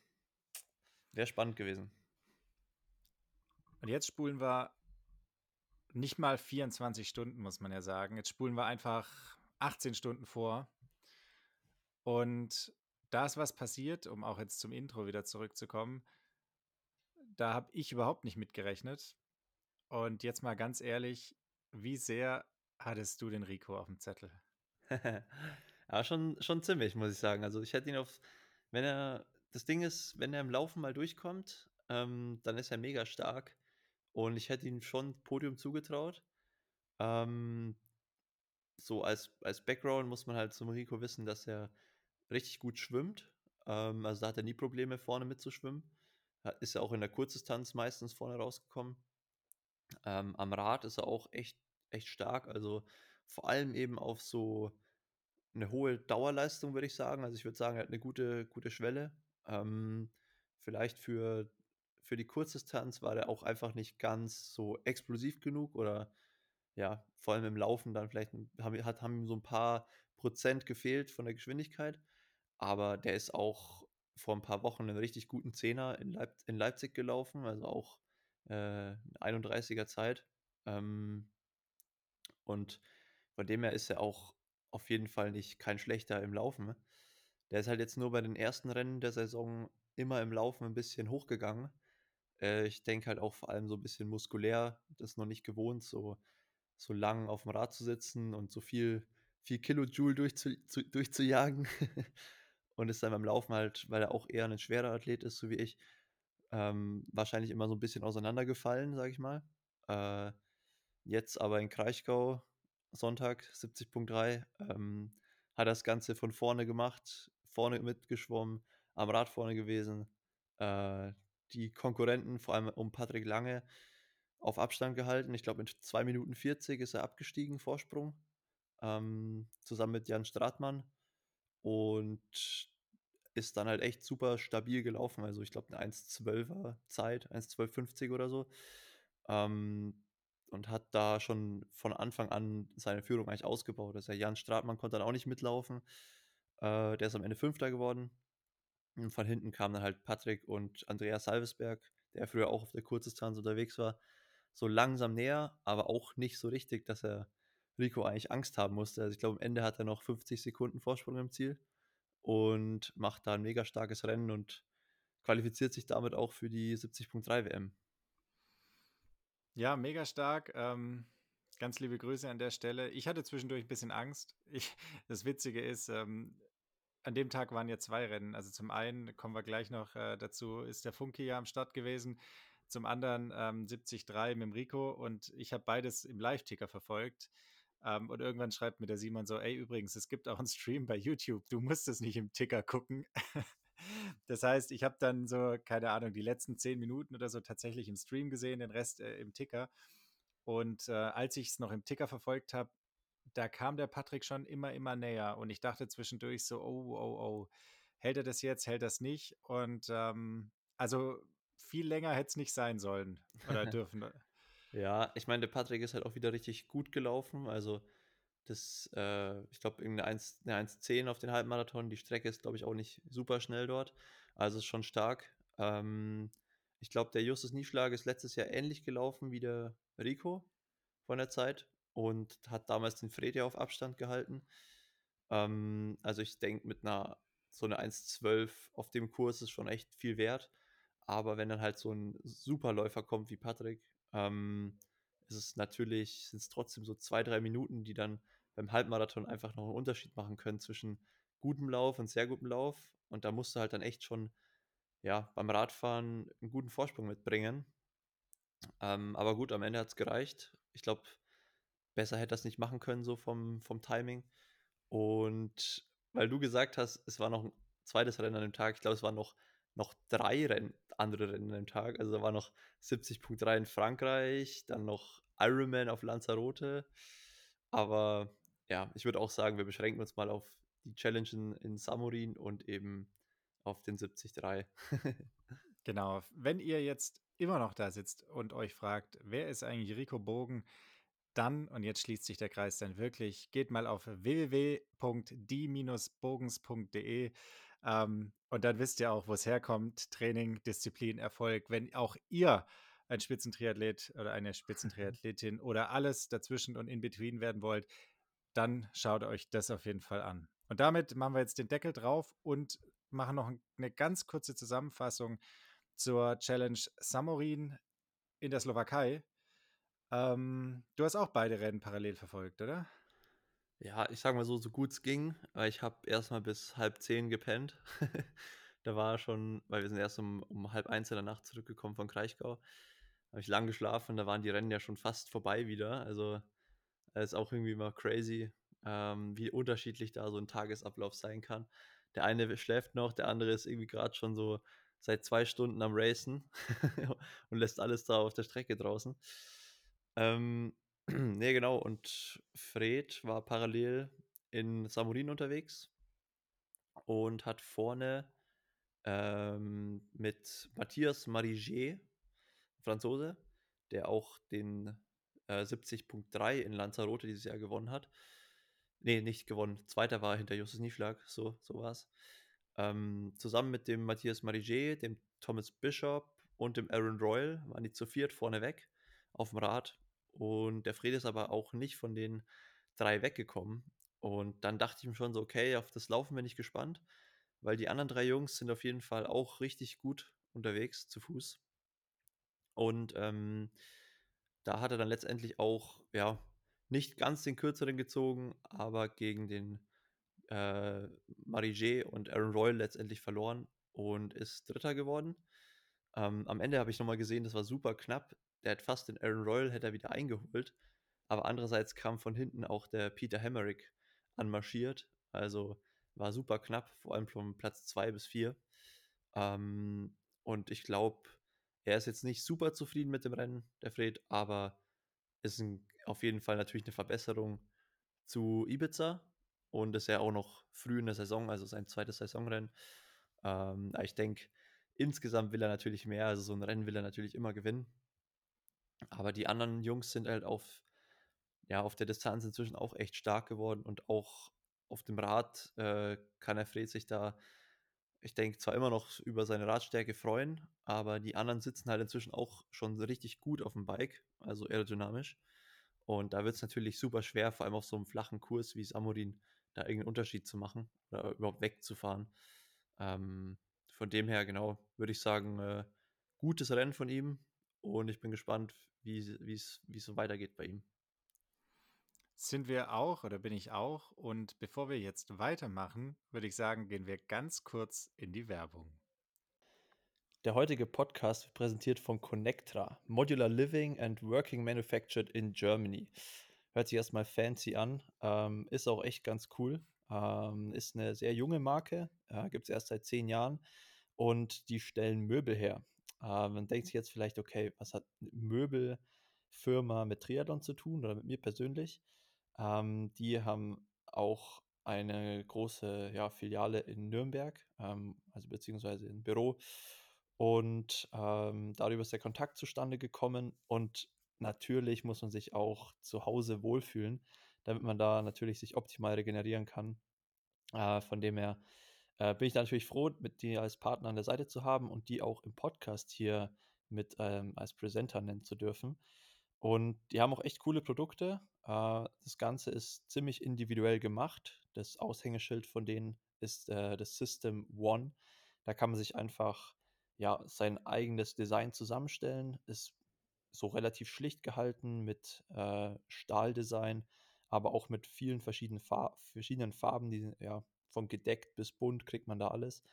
Wäre spannend gewesen. Und jetzt spulen wir nicht mal 24 Stunden, muss man ja sagen. Jetzt spulen wir einfach 18 Stunden vor. Und da ist was passiert, um auch jetzt zum Intro wieder zurückzukommen. Da habe ich überhaupt nicht mitgerechnet. Und jetzt mal ganz ehrlich, wie sehr hattest du den Rico auf dem Zettel? ja, schon, schon ziemlich, muss ich sagen. Also ich hätte ihn auf, wenn er, das Ding ist, wenn er im Laufen mal durchkommt, ähm, dann ist er mega stark. Und ich hätte ihm schon Podium zugetraut. Ähm, so als, als Background muss man halt zum Rico wissen, dass er richtig gut schwimmt. Ähm, also da hat er nie Probleme, vorne mitzuschwimmen. Ist er auch in der Kurzdistanz meistens vorne rausgekommen. Ähm, am Rad ist er auch echt, echt stark. Also vor allem eben auf so eine hohe Dauerleistung, würde ich sagen. Also ich würde sagen, er hat eine gute, gute Schwelle. Ähm, vielleicht für, für die Kurzdistanz war er auch einfach nicht ganz so explosiv genug oder ja, vor allem im Laufen dann vielleicht haben, hat, haben ihm so ein paar Prozent gefehlt von der Geschwindigkeit. Aber der ist auch vor ein paar Wochen einen richtig guten Zehner in, Leip in Leipzig gelaufen, also auch äh, 31er Zeit. Ähm, und von dem her ist er auch auf jeden Fall nicht kein schlechter im Laufen. Der ist halt jetzt nur bei den ersten Rennen der Saison immer im Laufen ein bisschen hochgegangen. Äh, ich denke halt auch vor allem so ein bisschen muskulär, das ist noch nicht gewohnt, so, so lang auf dem Rad zu sitzen und so viel, viel Kilojoule durchzu, zu, durchzujagen. und ist dann beim Laufen halt, weil er auch eher ein schwerer Athlet ist, so wie ich, ähm, wahrscheinlich immer so ein bisschen auseinandergefallen, sage ich mal. Äh, jetzt aber in Kraichgau, Sonntag, 70.3, ähm, hat das Ganze von vorne gemacht, vorne mitgeschwommen, am Rad vorne gewesen. Äh, die Konkurrenten, vor allem um Patrick Lange, auf Abstand gehalten. Ich glaube, in 2 Minuten 40 ist er abgestiegen, Vorsprung, ähm, zusammen mit Jan Stratmann. Und ist dann halt echt super stabil gelaufen. Also ich glaube eine 1,12er Zeit, 1,1250 oder so. Ähm, und hat da schon von Anfang an seine Führung eigentlich ausgebaut. Also Jan Stratmann konnte dann auch nicht mitlaufen. Äh, der ist am Ende Fünfter geworden. Und von hinten kamen dann halt Patrick und Andreas Salvesberg, der früher auch auf der Kurzdistanz unterwegs war, so langsam näher, aber auch nicht so richtig, dass er Rico eigentlich Angst haben musste. Also ich glaube, am Ende hat er noch 50 Sekunden Vorsprung im Ziel und macht da ein mega starkes Rennen und qualifiziert sich damit auch für die 70.3 WM. Ja, mega stark. Ähm, ganz liebe Grüße an der Stelle. Ich hatte zwischendurch ein bisschen Angst. Ich, das Witzige ist, ähm, an dem Tag waren ja zwei Rennen. Also zum einen kommen wir gleich noch äh, dazu, ist der Funke ja am Start gewesen. Zum anderen ähm, 73 mit dem Rico und ich habe beides im Live-Ticker verfolgt. Ähm, und irgendwann schreibt mir der Simon so, ey, übrigens, es gibt auch einen Stream bei YouTube, du musst es nicht im Ticker gucken. das heißt, ich habe dann so, keine Ahnung, die letzten zehn Minuten oder so tatsächlich im Stream gesehen, den Rest äh, im Ticker. Und äh, als ich es noch im Ticker verfolgt habe, da kam der Patrick schon immer, immer näher. Und ich dachte zwischendurch so, oh, oh, oh, hält er das jetzt, hält das nicht? Und ähm, also viel länger hätte es nicht sein sollen oder dürfen. Ja, ich meine, der Patrick ist halt auch wieder richtig gut gelaufen. Also, das, äh, ich glaube, irgendeine 1,10 auf den Halbmarathon. Die Strecke ist, glaube ich, auch nicht super schnell dort. Also ist schon stark. Ähm, ich glaube, der Justus Nieschlag ist letztes Jahr ähnlich gelaufen wie der Rico von der Zeit und hat damals den Frede auf Abstand gehalten. Ähm, also ich denke, mit einer so eine 1,12 auf dem Kurs ist schon echt viel wert. Aber wenn dann halt so ein Superläufer kommt wie Patrick, ähm, ist es natürlich, sind es trotzdem so zwei, drei Minuten, die dann beim Halbmarathon einfach noch einen Unterschied machen können zwischen gutem Lauf und sehr gutem Lauf. Und da musst du halt dann echt schon, ja, beim Radfahren einen guten Vorsprung mitbringen. Ähm, aber gut, am Ende hat es gereicht. Ich glaube, besser hätte das nicht machen können, so vom, vom Timing. Und weil du gesagt hast, es war noch ein zweites Rennen an dem Tag, ich glaube, es waren noch noch drei Rennen, andere Rennen am Tag. Also da war noch 70.3 in Frankreich, dann noch Ironman auf Lanzarote. Aber ja, ich würde auch sagen, wir beschränken uns mal auf die Challenge in, in Samorin und eben auf den 73. genau. Wenn ihr jetzt immer noch da sitzt und euch fragt, wer ist eigentlich Rico Bogen, dann, und jetzt schließt sich der Kreis dann wirklich, geht mal auf www.die-bogens.de ähm, und dann wisst ihr auch, wo es herkommt. Training, Disziplin, Erfolg. Wenn auch ihr ein Spitzentriathlet oder eine Spitzentriathletin oder alles dazwischen und in between werden wollt, dann schaut euch das auf jeden Fall an. Und damit machen wir jetzt den Deckel drauf und machen noch eine ganz kurze Zusammenfassung zur Challenge Samorin in der Slowakei. Ähm, du hast auch beide Rennen parallel verfolgt, oder? Ja, ich sag mal so, so gut es ging. Ich habe erstmal bis halb zehn gepennt. da war schon, weil wir sind erst um, um halb eins in der Nacht zurückgekommen von Kraichgau. Habe ich lang geschlafen, da waren die Rennen ja schon fast vorbei wieder. Also ist auch irgendwie mal crazy, ähm, wie unterschiedlich da so ein Tagesablauf sein kann. Der eine schläft noch, der andere ist irgendwie gerade schon so seit zwei Stunden am Racen und lässt alles da auf der Strecke draußen. Ähm, ne, genau. Und Fred war parallel in Samurin unterwegs und hat vorne ähm, mit Matthias Marigier, Franzose, der auch den äh, 70.3 in Lanzarote dieses Jahr gewonnen hat. Nee, nicht gewonnen. Zweiter war hinter Justus Nieschlag, so, so war es. Ähm, zusammen mit dem Matthias Marigier, dem Thomas Bishop und dem Aaron Royal waren die zu viert vorne weg auf dem Rad. Und der Fred ist aber auch nicht von den drei weggekommen. Und dann dachte ich mir schon so, okay, auf das Laufen bin ich gespannt, weil die anderen drei Jungs sind auf jeden Fall auch richtig gut unterwegs zu Fuß. Und ähm, da hat er dann letztendlich auch, ja, nicht ganz den kürzeren gezogen, aber gegen den äh, Marigé und Aaron Royal letztendlich verloren und ist Dritter geworden. Ähm, am Ende habe ich nochmal gesehen, das war super knapp. Der hat fast den Aaron Royal hätte er wieder eingeholt. Aber andererseits kam von hinten auch der Peter Hemmerick anmarschiert. Also war super knapp, vor allem von Platz 2 bis 4. Ähm, und ich glaube, er ist jetzt nicht super zufrieden mit dem Rennen, der Fred, aber ist ein, auf jeden Fall natürlich eine Verbesserung zu Ibiza und ist ja auch noch früh in der Saison, also sein zweites Saisonrennen. Ähm, ich denke, insgesamt will er natürlich mehr, also so ein Rennen will er natürlich immer gewinnen. Aber die anderen Jungs sind halt auf, ja, auf der Distanz inzwischen auch echt stark geworden und auch auf dem Rad äh, kann er Fred sich da ich denke, zwar immer noch über seine Radstärke freuen, aber die anderen sitzen halt inzwischen auch schon richtig gut auf dem Bike, also aerodynamisch. Und da wird es natürlich super schwer, vor allem auf so einem flachen Kurs wie Samurin, da irgendeinen Unterschied zu machen oder überhaupt wegzufahren. Ähm, von dem her, genau, würde ich sagen, äh, gutes Rennen von ihm und ich bin gespannt, wie es so weitergeht bei ihm. Sind wir auch oder bin ich auch? Und bevor wir jetzt weitermachen, würde ich sagen, gehen wir ganz kurz in die Werbung. Der heutige Podcast wird präsentiert von Connectra, Modular Living and Working Manufactured in Germany. Hört sich erstmal fancy an, ähm, ist auch echt ganz cool. Ähm, ist eine sehr junge Marke, äh, gibt es erst seit zehn Jahren und die stellen Möbel her. Äh, man denkt sich jetzt vielleicht, okay, was hat Möbelfirma mit Triathlon zu tun oder mit mir persönlich? Ähm, die haben auch eine große ja, Filiale in Nürnberg, ähm, also beziehungsweise ein Büro. Und ähm, darüber ist der Kontakt zustande gekommen. Und natürlich muss man sich auch zu Hause wohlfühlen, damit man da natürlich sich optimal regenerieren kann. Äh, von dem her äh, bin ich natürlich froh, mit dir als Partner an der Seite zu haben und die auch im Podcast hier mit ähm, als Presenter nennen zu dürfen. Und die haben auch echt coole Produkte. Äh, das Ganze ist ziemlich individuell gemacht. Das Aushängeschild von denen ist äh, das System One. Da kann man sich einfach ja, sein eigenes Design zusammenstellen. Ist so relativ schlicht gehalten mit äh, Stahldesign, aber auch mit vielen verschiedenen, Far verschiedenen Farben, die ja von gedeckt bis bunt kriegt man da alles.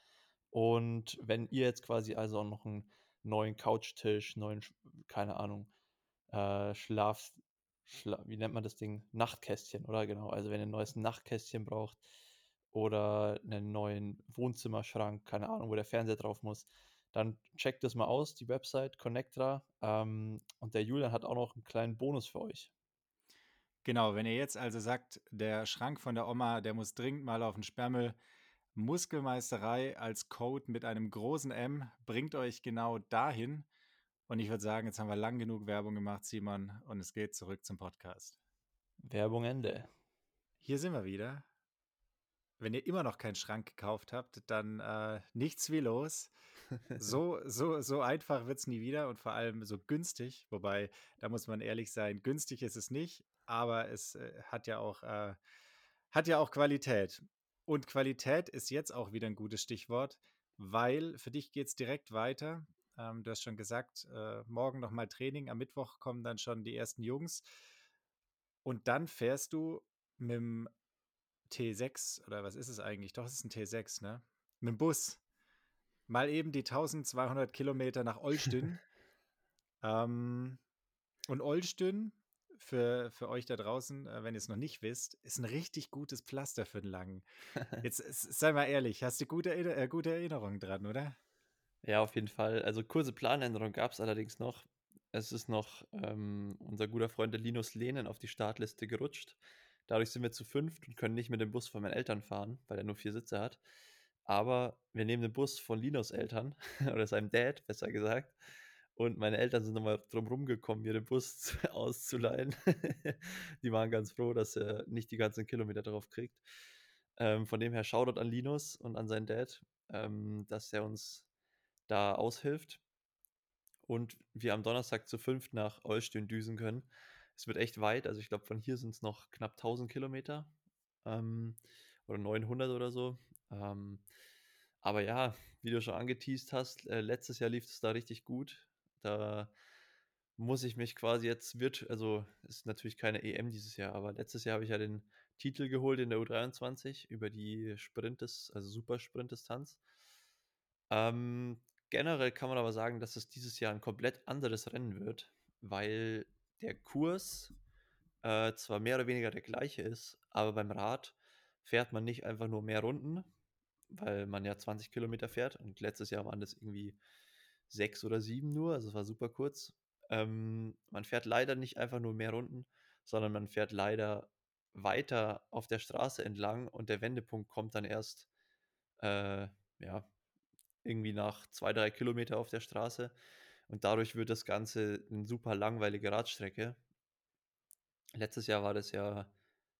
Und wenn ihr jetzt quasi also auch noch einen neuen Couchtisch, neuen, keine Ahnung, äh, Schlaf, Schla wie nennt man das Ding? Nachtkästchen, oder? Genau. Also wenn ihr ein neues Nachtkästchen braucht oder einen neuen Wohnzimmerschrank, keine Ahnung, wo der Fernseher drauf muss, dann checkt das mal aus, die Website Connectra. Ähm, und der Julian hat auch noch einen kleinen Bonus für euch. Genau, wenn ihr jetzt also sagt, der Schrank von der Oma, der muss dringend mal auf den Sperrmüll, Muskelmeisterei als Code mit einem großen M bringt euch genau dahin. Und ich würde sagen, jetzt haben wir lang genug Werbung gemacht, Simon, und es geht zurück zum Podcast. Werbung Ende. Hier sind wir wieder. Wenn ihr immer noch keinen Schrank gekauft habt, dann äh, nichts wie los. So, so, so einfach wird es nie wieder und vor allem so günstig. Wobei, da muss man ehrlich sein, günstig ist es nicht, aber es äh, hat ja auch, äh, hat ja auch Qualität. Und Qualität ist jetzt auch wieder ein gutes Stichwort, weil für dich geht es direkt weiter. Ähm, du hast schon gesagt, äh, morgen nochmal Training, am Mittwoch kommen dann schon die ersten Jungs. Und dann fährst du mit dem T6 oder was ist es eigentlich? Doch, es ist ein T6, ne? Mit dem Bus. Mal eben die 1200 Kilometer nach Olstün. ähm, und Olstün, für, für euch da draußen, äh, wenn ihr es noch nicht wisst, ist ein richtig gutes Pflaster für den Langen. Jetzt sei mal ehrlich, hast du gute, äh, gute Erinnerungen dran, oder? Ja, auf jeden Fall. Also kurze Planänderung gab es allerdings noch. Es ist noch ähm, unser guter Freund Linus Lehnen auf die Startliste gerutscht. Dadurch sind wir zu fünft und können nicht mit dem Bus von meinen Eltern fahren, weil er nur vier Sitze hat. Aber wir nehmen den Bus von Linus Eltern oder seinem Dad, besser gesagt. Und meine Eltern sind nochmal drum rumgekommen, mir den Bus auszuleihen. Die waren ganz froh, dass er nicht die ganzen Kilometer drauf kriegt. Ähm, von dem her Shoutout an Linus und an seinen Dad, ähm, dass er uns da aushilft und wir am Donnerstag zu fünf nach Olstün düsen können. Es wird echt weit, also ich glaube, von hier sind es noch knapp 1000 Kilometer ähm, oder 900 oder so. Ähm, aber ja, wie du schon angeteased hast, äh, letztes Jahr lief es da richtig gut. Da muss ich mich quasi jetzt wird, also ist natürlich keine EM dieses Jahr, aber letztes Jahr habe ich ja den Titel geholt in der U23 über die Sprintes, also Supersprintdistanz. Ähm, generell kann man aber sagen, dass es dieses Jahr ein komplett anderes Rennen wird, weil der Kurs äh, zwar mehr oder weniger der gleiche ist, aber beim Rad fährt man nicht einfach nur mehr Runden, weil man ja 20 Kilometer fährt und letztes Jahr waren das irgendwie sechs oder sieben nur, also es war super kurz. Ähm, man fährt leider nicht einfach nur mehr Runden, sondern man fährt leider weiter auf der Straße entlang und der Wendepunkt kommt dann erst, äh, ja, irgendwie nach zwei, drei Kilometer auf der Straße. Und dadurch wird das Ganze eine super langweilige Radstrecke. Letztes Jahr war das ja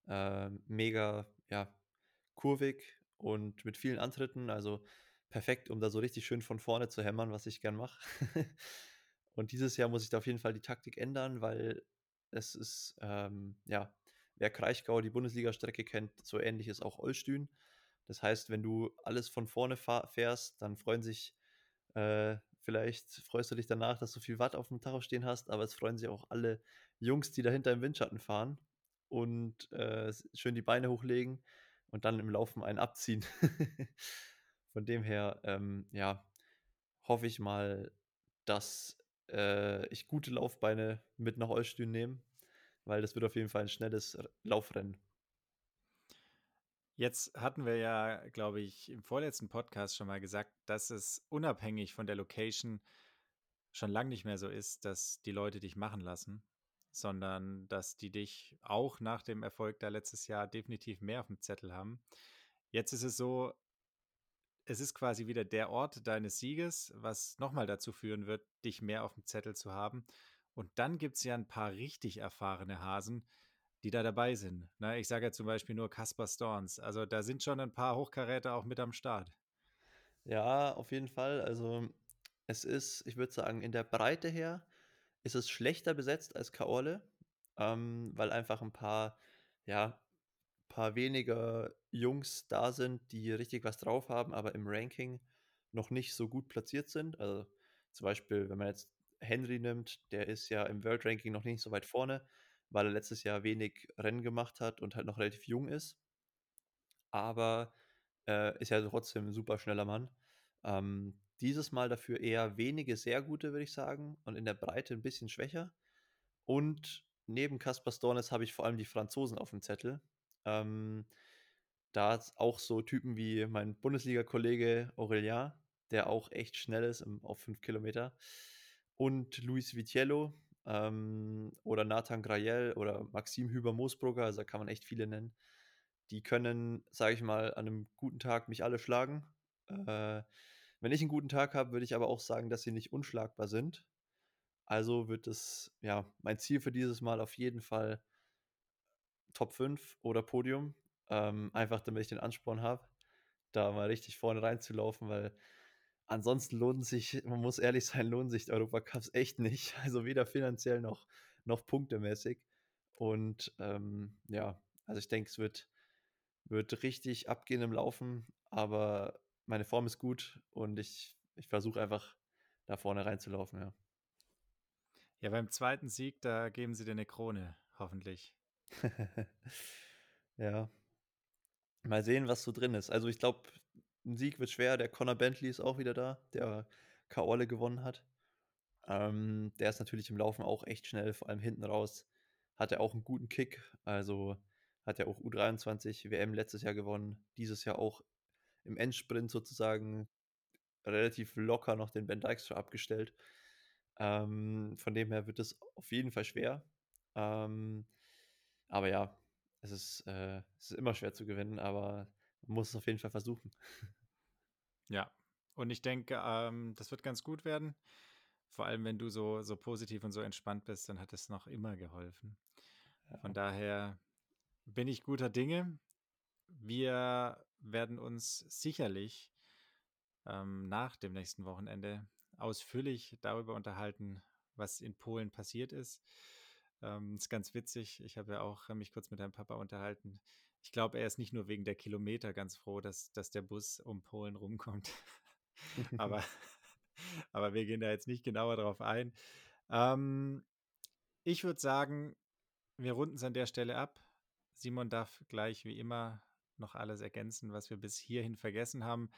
äh, mega ja, kurvig und mit vielen Antritten, also perfekt, um da so richtig schön von vorne zu hämmern, was ich gern mache. und dieses Jahr muss ich da auf jeden Fall die Taktik ändern, weil es ist, ähm, ja, wer Kraichgau, die Bundesliga-Strecke kennt, so ähnlich ist auch Olstün. Das heißt, wenn du alles von vorne fährst, dann freuen sich, äh, vielleicht freust du dich danach, dass du viel Watt auf dem Tacho stehen hast, aber es freuen sich auch alle Jungs, die dahinter im Windschatten fahren und äh, schön die Beine hochlegen und dann im Laufen einen abziehen. Von dem her, ähm, ja, hoffe ich mal, dass äh, ich gute Laufbeine mit nach Olstün nehme, weil das wird auf jeden Fall ein schnelles Laufrennen. Jetzt hatten wir ja, glaube ich, im vorletzten Podcast schon mal gesagt, dass es unabhängig von der Location schon lange nicht mehr so ist, dass die Leute dich machen lassen, sondern dass die dich auch nach dem Erfolg da letztes Jahr definitiv mehr auf dem Zettel haben. Jetzt ist es so, es ist quasi wieder der Ort deines Sieges, was nochmal dazu führen wird, dich mehr auf dem Zettel zu haben. Und dann gibt es ja ein paar richtig erfahrene Hasen, die da dabei sind. Ne? Ich sage ja zum Beispiel nur Caspar Storns. Also da sind schon ein paar Hochkaräter auch mit am Start. Ja, auf jeden Fall. Also es ist, ich würde sagen, in der Breite her ist es schlechter besetzt als Kaorle, ähm, weil einfach ein paar, ja, paar weniger Jungs da sind, die richtig was drauf haben, aber im Ranking noch nicht so gut platziert sind. Also zum Beispiel, wenn man jetzt Henry nimmt, der ist ja im World Ranking noch nicht so weit vorne weil er letztes Jahr wenig Rennen gemacht hat und halt noch relativ jung ist. Aber äh, ist ja trotzdem ein super schneller Mann. Ähm, dieses Mal dafür eher wenige sehr gute, würde ich sagen, und in der Breite ein bisschen schwächer. Und neben Caspar Stornes habe ich vor allem die Franzosen auf dem Zettel. Ähm, da auch so Typen wie mein Bundesliga-Kollege Aurelien, der auch echt schnell ist im, auf 5 Kilometer. Und Luis Vitiello, ähm, oder Nathan Grayel oder Maxim Hüber-Moosbrugger, also da kann man echt viele nennen. die können, sage ich mal, an einem guten Tag mich alle schlagen. Äh, wenn ich einen guten Tag habe, würde ich aber auch sagen, dass sie nicht unschlagbar sind. Also wird es, ja, mein Ziel für dieses Mal auf jeden Fall Top 5 oder Podium. Ähm, einfach damit ich den Ansporn habe, da mal richtig vorne reinzulaufen, weil ansonsten lohnen sich, man muss ehrlich sein, lohnen sich Europacups echt nicht. Also weder finanziell noch, noch punktemäßig. Und ähm, ja, also ich denke, es wird, wird richtig abgehen im Laufen, aber meine Form ist gut und ich, ich versuche einfach da vorne reinzulaufen, ja. Ja, beim zweiten Sieg, da geben sie dir eine Krone, hoffentlich. ja. Mal sehen, was so drin ist. Also ich glaube, ein Sieg wird schwer. Der Conor Bentley ist auch wieder da, der Kaolle gewonnen hat. Ähm, der ist natürlich im Laufen auch echt schnell, vor allem hinten raus. Hat er auch einen guten Kick. Also hat er auch U23 WM letztes Jahr gewonnen. Dieses Jahr auch im Endsprint sozusagen relativ locker noch den Ben Dijkstra abgestellt. Ähm, von dem her wird es auf jeden Fall schwer. Ähm, aber ja, es ist, äh, es ist immer schwer zu gewinnen, aber man muss es auf jeden Fall versuchen. Ja, und ich denke, ähm, das wird ganz gut werden. Vor allem, wenn du so, so positiv und so entspannt bist, dann hat es noch immer geholfen. Ja. Von daher bin ich guter Dinge. Wir werden uns sicherlich ähm, nach dem nächsten Wochenende ausführlich darüber unterhalten, was in Polen passiert ist. Ähm, ist ganz witzig. Ich habe ja auch mich kurz mit deinem Papa unterhalten. Ich glaube, er ist nicht nur wegen der Kilometer ganz froh, dass, dass der Bus um Polen rumkommt. aber, aber wir gehen da jetzt nicht genauer drauf ein. Ähm, ich würde sagen, wir runden es an der Stelle ab. Simon darf gleich wie immer noch alles ergänzen, was wir bis hierhin vergessen haben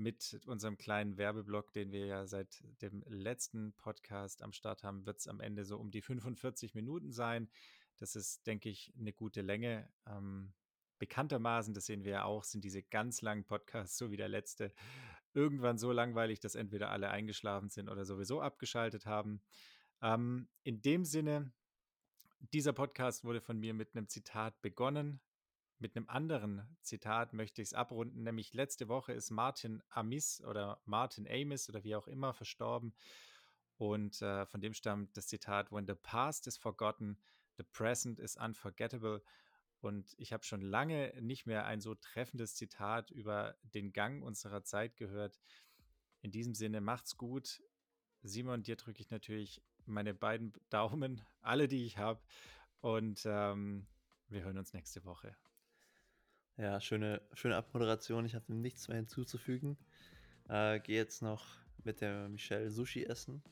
mit unserem kleinen Werbeblock, den wir ja seit dem letzten Podcast am Start haben, wird es am Ende so um die 45 Minuten sein. Das ist, denke ich, eine gute Länge. Ähm, bekanntermaßen, das sehen wir ja auch, sind diese ganz langen Podcasts, so wie der letzte, irgendwann so langweilig, dass entweder alle eingeschlafen sind oder sowieso abgeschaltet haben. Ähm, in dem Sinne, dieser Podcast wurde von mir mit einem Zitat begonnen. Mit einem anderen Zitat möchte ich es abrunden, nämlich letzte Woche ist Martin Amis oder Martin Amis oder wie auch immer verstorben. Und äh, von dem stammt das Zitat: When the past is forgotten, the present is unforgettable. Und ich habe schon lange nicht mehr ein so treffendes Zitat über den Gang unserer Zeit gehört. In diesem Sinne, macht's gut. Simon, dir drücke ich natürlich meine beiden Daumen, alle, die ich habe. Und ähm, wir hören uns nächste Woche. Ja, schöne, schöne Abmoderation. Ich habe nichts mehr hinzuzufügen. Äh, Gehe jetzt noch mit der Michelle Sushi essen,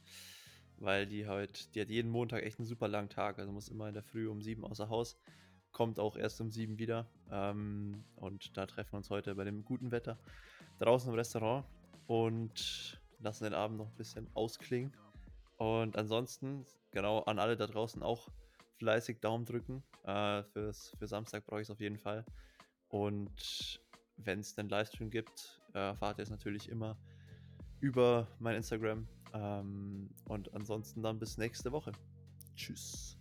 weil die heute, die hat jeden Montag echt einen super langen Tag. Also muss immer in der Früh um sieben außer Haus, kommt auch erst um sieben wieder. Ähm, und da treffen wir uns heute bei dem guten Wetter draußen im Restaurant und lassen den Abend noch ein bisschen ausklingen. Und ansonsten, genau an alle da draußen auch fleißig Daumen drücken. Äh, fürs, für Samstag brauche ich es auf jeden Fall. Und wenn es einen Livestream gibt, erfahrt ihr es natürlich immer über mein Instagram. Ähm, und ansonsten dann bis nächste Woche. Tschüss.